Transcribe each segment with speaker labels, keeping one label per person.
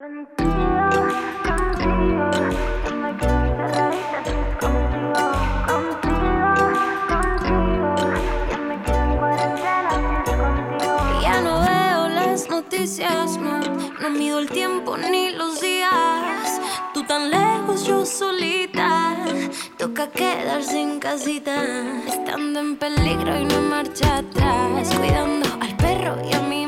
Speaker 1: Ya no veo las noticias, no, mido el tiempo ni los días. Tú tan lejos, yo solita. Toca quedarse en casita, estando en peligro y no marcha atrás, cuidando al perro y a mi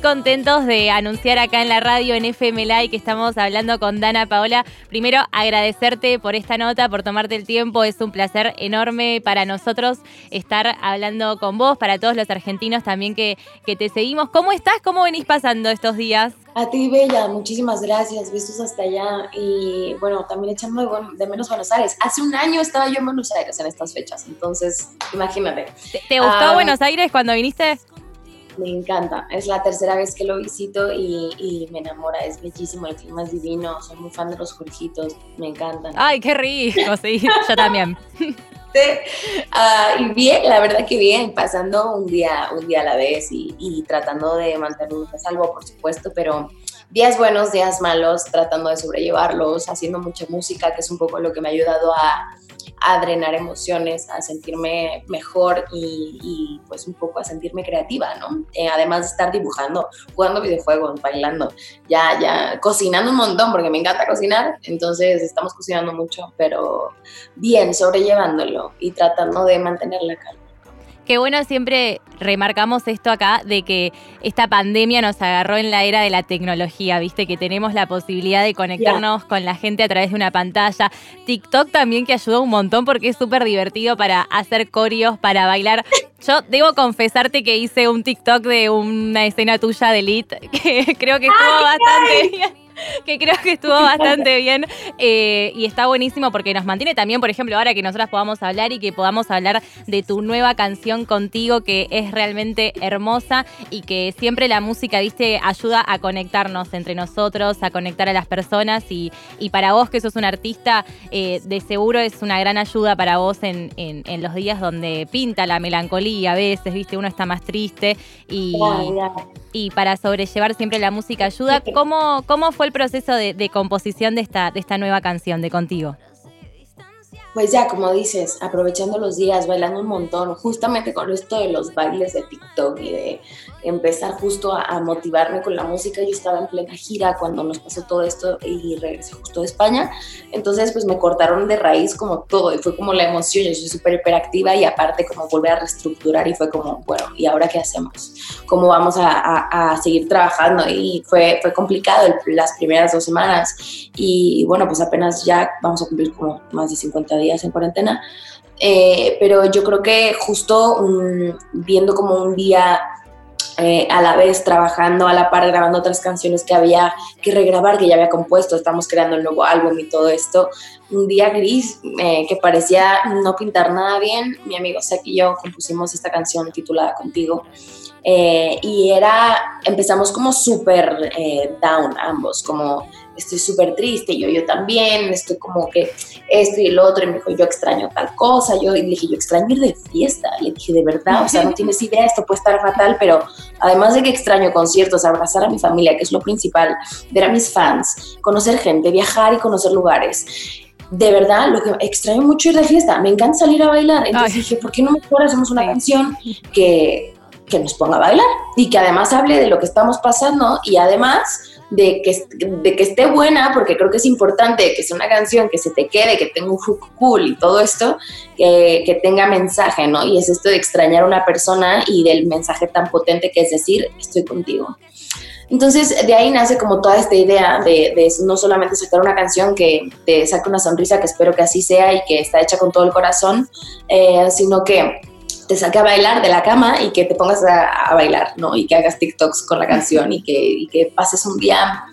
Speaker 2: muy contentos de anunciar acá en la radio en FM Live que estamos hablando con Dana Paola. Primero, agradecerte por esta nota, por tomarte el tiempo. Es un placer enorme para nosotros estar hablando con vos, para todos los argentinos también que, que te seguimos. ¿Cómo estás? ¿Cómo venís pasando estos días?
Speaker 3: A ti, Bella, muchísimas gracias. Vistos hasta allá. Y bueno, también echando de, menos Buenos Aires. Hace un año estaba yo en Buenos Aires en estas fechas. Entonces, imagínate.
Speaker 2: ¿Te, te gustó
Speaker 3: Ah.
Speaker 2: Buenos Aires cuando viniste?
Speaker 3: Me encanta. Es la tercera vez que lo visito y, y me enamora. Es bellísimo. El clima es divino. Soy muy fan de los Jorgitos. Me encantan.
Speaker 2: Ay, qué rico, sí, yo también.
Speaker 3: Ah, y bien, la verdad que bien, pasando un día, un día a la vez y, y tratando de mantenerme a salvo, por supuesto, pero días buenos, días malos, tratando de sobrellevarlos, haciendo mucha música, que es un poco lo que me ha ayudado a, drenar emociones, a sentirme mejor y, y, pues un poco a sentirme creativa, ¿no? Eh, además de estar dibujando, jugando videojuegos, bailando, ya, ya, cocinando un montón, porque me encanta cocinar, entonces estamos cocinando mucho, pero bien, sobrellevándolo y tratando de mantener la calma.
Speaker 2: Qué bueno, siempre remarcamos esto acá de que esta pandemia nos agarró en la era de la tecnología, viste, que tenemos la posibilidad de conectarnos con la gente a través de una pantalla. TikTok también que ayudó un montón porque es súper divertido para hacer coreos, para bailar. Yo debo confesarte que hice un TikTok de una escena tuya de Elite que creo que estuvo bastante bien. Que creo que estuvo bastante bien eh, y está buenísimo porque nos mantiene también, por ejemplo, ahora que nosotras podamos hablar y que podamos hablar de tu nueva canción contigo, que es realmente hermosa y que siempre la música, viste, ayuda a conectarnos entre nosotros, a conectar a las personas y, y para vos que sos un artista, eh, de seguro es una gran ayuda para vos en, en- en los días donde pinta la melancolía a veces, viste, uno está más triste y, y para sobrellevar siempre la música ayuda. ¿Cómo, cómo fue el proceso de, de composición de esta, de esta nueva canción de Contigo?
Speaker 3: Pues ya, como dices, aprovechando los días, bailando un montón, justamente con esto de los bailes de TikTok y de empezar justo a, a motivarme con la música. Yo estaba en plena gira cuando nos pasó todo esto y regresé justo de España. Entonces, pues me cortaron de raíz como todo y fue como la emoción. Yo soy súper hiperactiva y aparte como volver a reestructurar y fue como, bueno, ¿y ahora qué hacemos? ¿Cómo vamos a, a- a seguir trabajando? Y fue, fue complicado el- las primeras dos semanas y bueno, pues apenas ya vamos a cumplir como más de 50 días en cuarentena. Eh, pero yo creo que justo viendo como un día eh, a la vez trabajando a la par grabando otras canciones que había que regrabar, que ya había compuesto, estamos creando el nuevo álbum y todo esto, un día gris eh, que parecía no pintar nada bien, mi amigo Zach y yo compusimos esta canción titulada Contigo. Eh, y era, empezamos como súper eh, down ambos, como estoy súper triste, yo, yo también, estoy como que esto y el otro, y me dijo, yo extraño tal cosa, yo y le dije, yo extraño ir de fiesta, le dije, de verdad, o sea, no tienes idea, esto puede estar fatal, pero además de que extraño conciertos, abrazar a mi familia, que es lo principal, ver a mis fans, conocer gente, viajar y conocer lugares. De verdad, lo que extraño mucho ir de fiesta, me encanta salir a bailar. Entonces
Speaker 2: Ay.
Speaker 3: dije, ¿por qué no mejor hacemos una canción que, que nos ponga a bailar y que además hable de lo que estamos pasando y además de que, de que esté buena, porque creo que es importante que sea una canción que se te quede, que tenga un hook cool y todo esto, que, que tenga mensaje, ¿no? Y es esto de extrañar a una persona y del mensaje tan potente que es decir, estoy contigo. Entonces, de ahí nace como toda esta idea de, no solamente sacar una canción que te saque una sonrisa, que espero que así sea y que está hecha con todo el corazón, eh, sino que te saque a bailar de la cama y que te pongas a, bailar, ¿no? Y que hagas TikToks con la canción y que, pases un día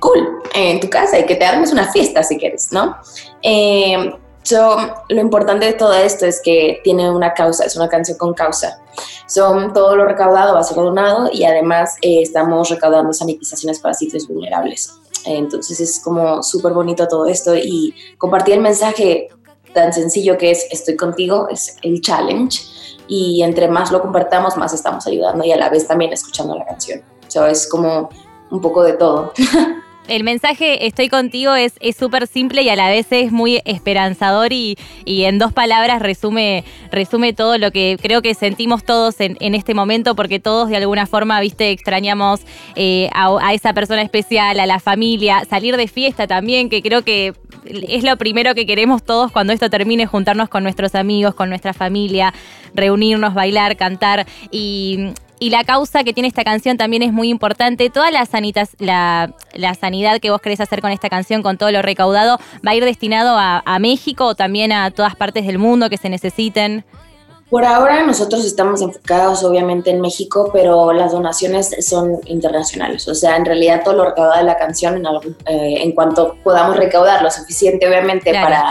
Speaker 3: cool en tu casa y que te armes una fiesta si quieres, ¿no? Eh, So, lo importante de todo esto es que tiene una causa, es una canción con causa. Son todo lo recaudado va a ser donado y además eh, estamos recaudando sanitizaciones para sitios vulnerables. Entonces es como súper bonito todo esto y compartir el mensaje tan sencillo que es estoy contigo es el challenge y entre más lo compartamos más estamos ayudando y a la vez también escuchando la canción. So, es como un poco de todo.
Speaker 2: el mensaje estoy contigo es súper simple y a la vez es muy esperanzador y, en dos palabras resume, resume todo lo que creo que sentimos todos en, este momento porque todos de alguna forma, viste, extrañamos eh, a, esa persona especial, a la familia, salir de fiesta también, que creo que es lo primero que queremos todos cuando esto termine, juntarnos con nuestros amigos, con nuestra familia, reunirnos, bailar, cantar. Y y la causa que tiene esta canción también es muy importante. Toda la, sanitas, la, sanidad que vos querés hacer con esta canción, con todo lo recaudado, va a ir destinado a, a México o también a todas partes del mundo que se necesiten.
Speaker 3: Por ahora nosotros estamos enfocados obviamente en México, pero las donaciones son internacionales. O sea, en realidad todo lo recaudado de la canción, en, eh, en cuanto podamos recaudar lo suficiente obviamente para,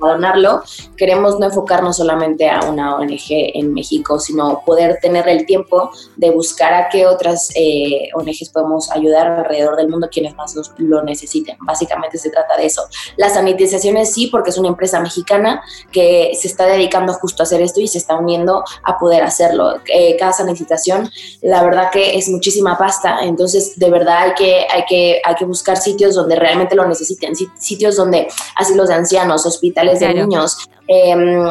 Speaker 3: donarlo, queremos no enfocarnos solamente a una ONG en México, sino poder tener el tiempo de buscar a qué otras eh, ONGs podemos ayudar alrededor del mundo quienes más lo necesiten. Básicamente se trata de eso. Las sanitizaciones sí, porque es una empresa mexicana que se está dedicando justo a hacer esto y se está uniendo a poder hacerlo. Eh, cada sanitización, la verdad que es muchísima pasta, entonces de verdad hay que, hay que, hay que buscar sitios donde realmente lo necesiten, sitios donde asilos de ancianos, hospitales de niños, em,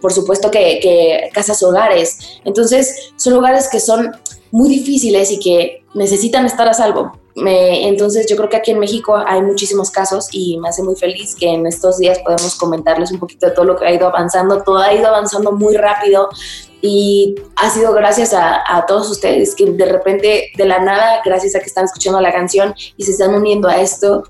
Speaker 3: por supuesto que, que casas hogares. Entonces son lugares que son muy difíciles y que necesitan estar a salvo entonces yo creo que aquí en México hay muchísimos casos y me hace muy feliz que en estos días podemos comentarles un poquito de todo lo que ha ido avanzando. Todo ha ido avanzando muy rápido y ha sido gracias a, todos ustedes que de repente, de la nada, gracias a que están escuchando la canción y se están uniendo a esto,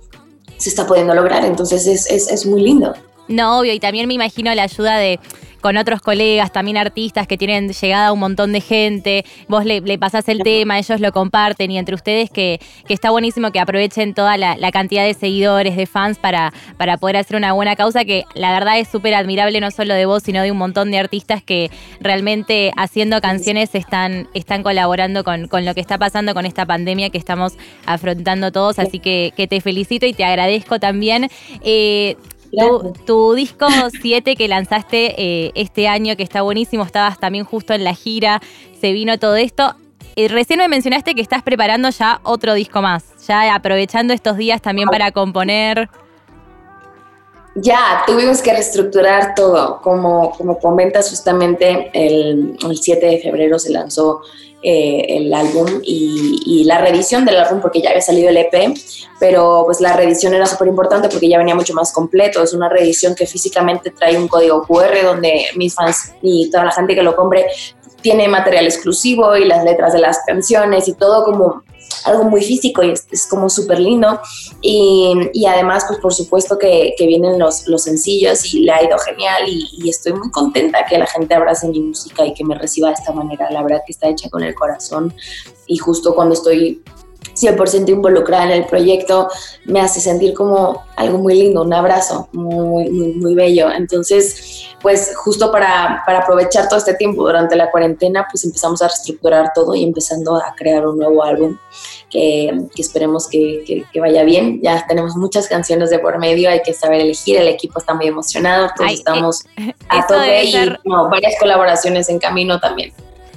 Speaker 3: se está pudiendo lograr. Entonces es, es, es muy lindo.
Speaker 2: No, obvio, y también me imagino la ayuda de con otros colegas, también artistas que tienen llegada a un montón de gente, vos le, le pasás el tema, ellos lo comparten y entre ustedes que, que está buenísimo que aprovechen toda la, cantidad de seguidores, de fans para, para poder hacer una buena causa que la verdad es súper admirable no solo de vos, sino de un montón de artistas que realmente haciendo canciones están, están colaborando con, con lo que está pasando con esta pandemia que estamos afrontando todos, así que, te felicito y te agradezco también. Eh, tu, disco 7 que lanzaste eh, este año, que está buenísimo, estabas también justo en la gira, se vino todo esto. Eh, recién me mencionaste que estás preparando ya otro disco más, ya aprovechando estos días también para componer.
Speaker 3: Ya, tuvimos que reestructurar todo. Como, como comentas, justamente el, el 7 de febrero se lanzó eh, el álbum y, la reedición del álbum porque ya había salido el EP, pero pues la reedición era súper importante porque ya venía mucho más completo. Es una reedición que físicamente trae un código QR donde mis fans y toda la gente que lo compre tiene material exclusivo y las letras de las canciones y todo como algo muy físico y es, como súper lindo. Y, y, además, pues por supuesto que, que, vienen los, los sencillos y le ha ido genial y, y, estoy muy contenta que la gente abrace mi música y que me reciba de esta manera. La verdad que está hecha con el corazón y justo cuando estoy 100% involucrada en el proyecto, me hace sentir como algo muy lindo, un abrazo muy, muy, muy bello. Entonces, pues justo para, para, aprovechar todo este tiempo durante la cuarentena, pues empezamos a reestructurar todo y empezando a crear un nuevo álbum que, que esperemos que, que, vaya bien. Ya tenemos muchas canciones de por medio, hay que saber elegir, el equipo está muy emocionado, todos estamos eh, a tope y varias colaboraciones en camino también.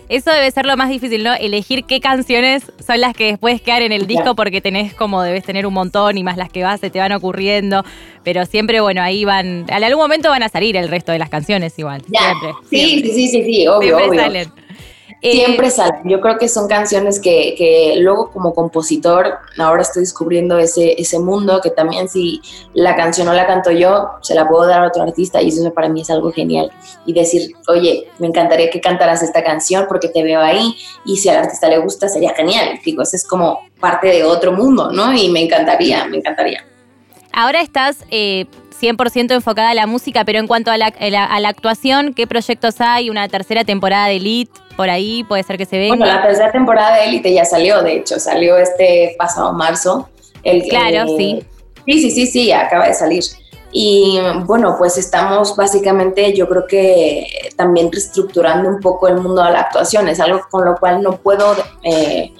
Speaker 2: Eso debe ser lo más difícil, ¿no? Elegir qué canciones son las que después quedar en el disco porque tenés como debes tener un montón y más las que vas se te van ocurriendo. Pero siempre, bueno, ahí van. En algún momento van a salir el resto de las canciones igual.
Speaker 3: Sí, sí, sí, sí, obvio, obvio. Siempre salen. Yo creo que son canciones que, que, luego como compositor, ahora estoy descubriendo ese, ese mundo que también si la canción no la canto yo, se la puedo dar a otro artista y eso para mí es algo genial. Y decir, oye, me encantaría que cantaras esta canción porque te veo ahí y si al artista le gusta sería genial. Digo, eso es como parte de otro mundo, ¿no? Y me encantaría, me encantaría.
Speaker 2: Ahora estás eh, 100% enfocada a la música, pero en cuanto a la, a la, actuación, ¿qué proyectos hay? ¿Una tercera temporada de Elite por ahí? ¿Puede ser que se venga?
Speaker 3: Bueno, la tercera temporada de Elite ya salió, de hecho, salió este pasado marzo.
Speaker 2: El, claro, sí.
Speaker 3: Sí, sí, sí, sí, acaba de salir. Y bueno, pues estamos básicamente, yo creo que también reestructurando un poco el mundo de la actuación. Es algo con lo cual no puedo eh,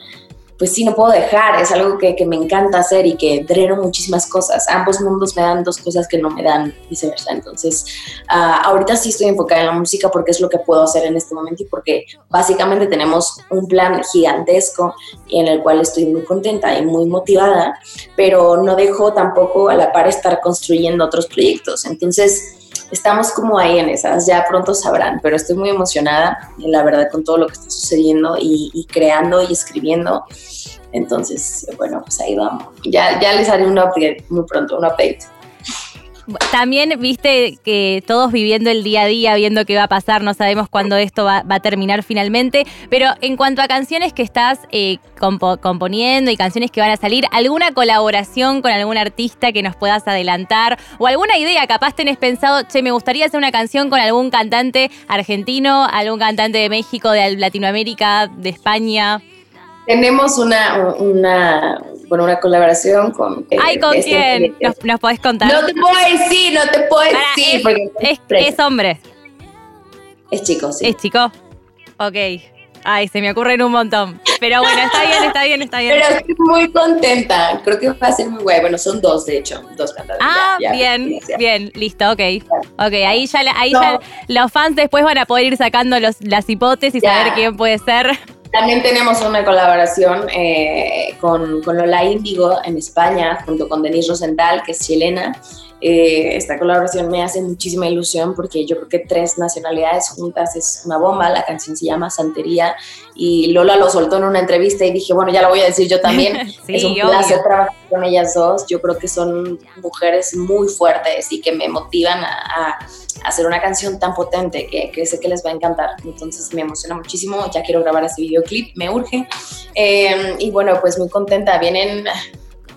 Speaker 3: pues sí, no puedo dejar, es algo que, me encanta hacer y que dreno muchísimas cosas. Ambos mundos me dan dos cosas que no me dan viceversa. Entonces, ah, ahorita sí estoy enfocada en la música porque es lo que puedo hacer en este momento y porque básicamente tenemos un plan gigantesco en el cual estoy muy contenta y muy motivada, pero no dejo tampoco a la par estar construyendo otros proyectos. Entonces, estamos como ahí en esas, ya pronto sabrán, pero estoy muy emocionada, la verdad, con todo lo que está sucediendo y, creando y escribiendo. Entonces, bueno, pues ahí vamos. Ya, ya les haré un update muy pronto, un update.
Speaker 2: También viste que todos viviendo el día a día, viendo qué va a pasar, no sabemos cuándo esto va, a terminar finalmente, pero en cuanto a canciones que estás eh, componiendo y canciones que van a salir, ¿alguna colaboración con algún artista que nos puedas adelantar? ¿O alguna idea? Capaz tenés pensado, che, me gustaría hacer una canción con algún cantante argentino, algún cantante de México, de Latinoamérica, de España.
Speaker 3: Tenemos una, una, bueno, una colaboración con...
Speaker 2: Eh, Ay, ¿con este quién? ¿Nos, ¿Nos, podés contar?
Speaker 3: No te puedo decir, no te puedo decir.
Speaker 2: Es, es, hombre.
Speaker 3: Es chico, sí.
Speaker 2: Es chico. Ok. Ay, se me ocurren un montón. Pero bueno, está bien, está bien, está bien.
Speaker 3: Pero estoy muy contenta. Creo que va a ser muy guay. Bueno, son dos, de hecho. Dos cantantes.
Speaker 2: Ah, bien, bien, listo, ok. Ok, ahí ya, ahí ya los fans después van a poder ir sacando los, las hipótesis y saber quién puede ser.
Speaker 3: También tenemos una colaboración eh, con, con, Lola Índigo en España, junto con Denise Rosenthal, que es chilena. Eh, esta colaboración me hace muchísima ilusión porque yo creo que tres nacionalidades juntas es una bomba. La canción se llama Santería y Lola lo soltó en una entrevista y dije, bueno, ya lo voy a decir yo también. es un placer trabajar con ellas dos. Yo creo que son mujeres muy fuertes y que me motivan a hacer una canción tan potente que, sé que les va a encantar. Entonces me emociona muchísimo, ya quiero grabar ese videoclip, me urge. Em, y bueno, pues muy contenta, vienen,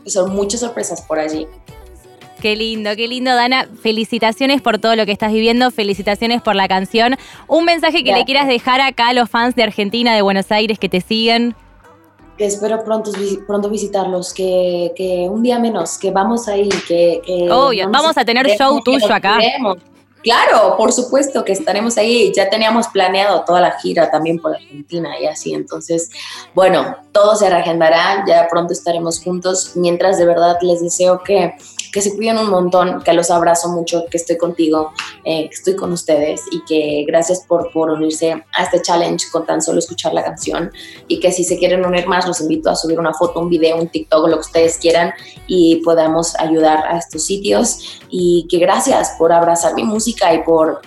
Speaker 3: son muchas sorpresas por allí.
Speaker 2: Qué lindo, qué lindo, Dana. Felicitaciones por todo lo que estás viviendo, felicitaciones por la canción. Un mensaje que le quieras dejar acá a los fans de Argentina, de Buenos Aires que te siguen.
Speaker 3: Espero pronto, pronto visitarlos, que, un día menos, que vamos ahí, que... que
Speaker 2: vamos, a tener show tuyo acá.
Speaker 3: Claro, por supuesto que estaremos ahí. Ya teníamos planeado toda la gira también por Argentina y así. Entonces, bueno, todo se reagendará. Ya pronto estaremos juntos. Mientras de verdad les deseo que que se cuiden un montón, que los abrazo mucho, que estoy contigo, eh, que estoy con ustedes y que gracias por, por unirse a este challenge con tan solo escuchar la canción y que si se quieren unir más los invito a subir una foto, un video, un TikTok, lo que ustedes quieran y podamos ayudar a estos sitios y que gracias por abrazar mi música y por,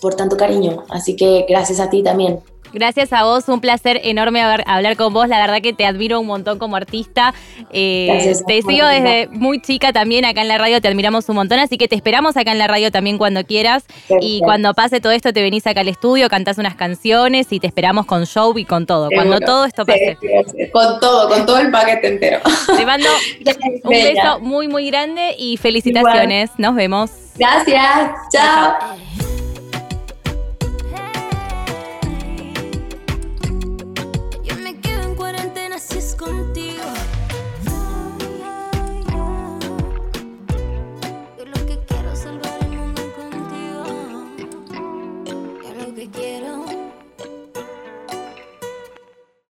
Speaker 3: por tanto cariño. Así que gracias a ti también.
Speaker 2: Gracias a vos, un placer enorme hablar con vos. La verdad que te admiro un montón como artista. Eh, te sigo desde muy chica también acá en la radio, te admiramos un montón, así que te esperamos acá en la radio también cuando quieras. Y cuando pase todo esto, te venís acá al estudio, cantás unas canciones y te esperamos con show y con todo. Cuando todo esto pase.
Speaker 3: con todo, con todo el paquete entero.
Speaker 2: Te mando un beso muy, muy grande y felicitaciones. Nos vemos.
Speaker 3: Gracias, chao.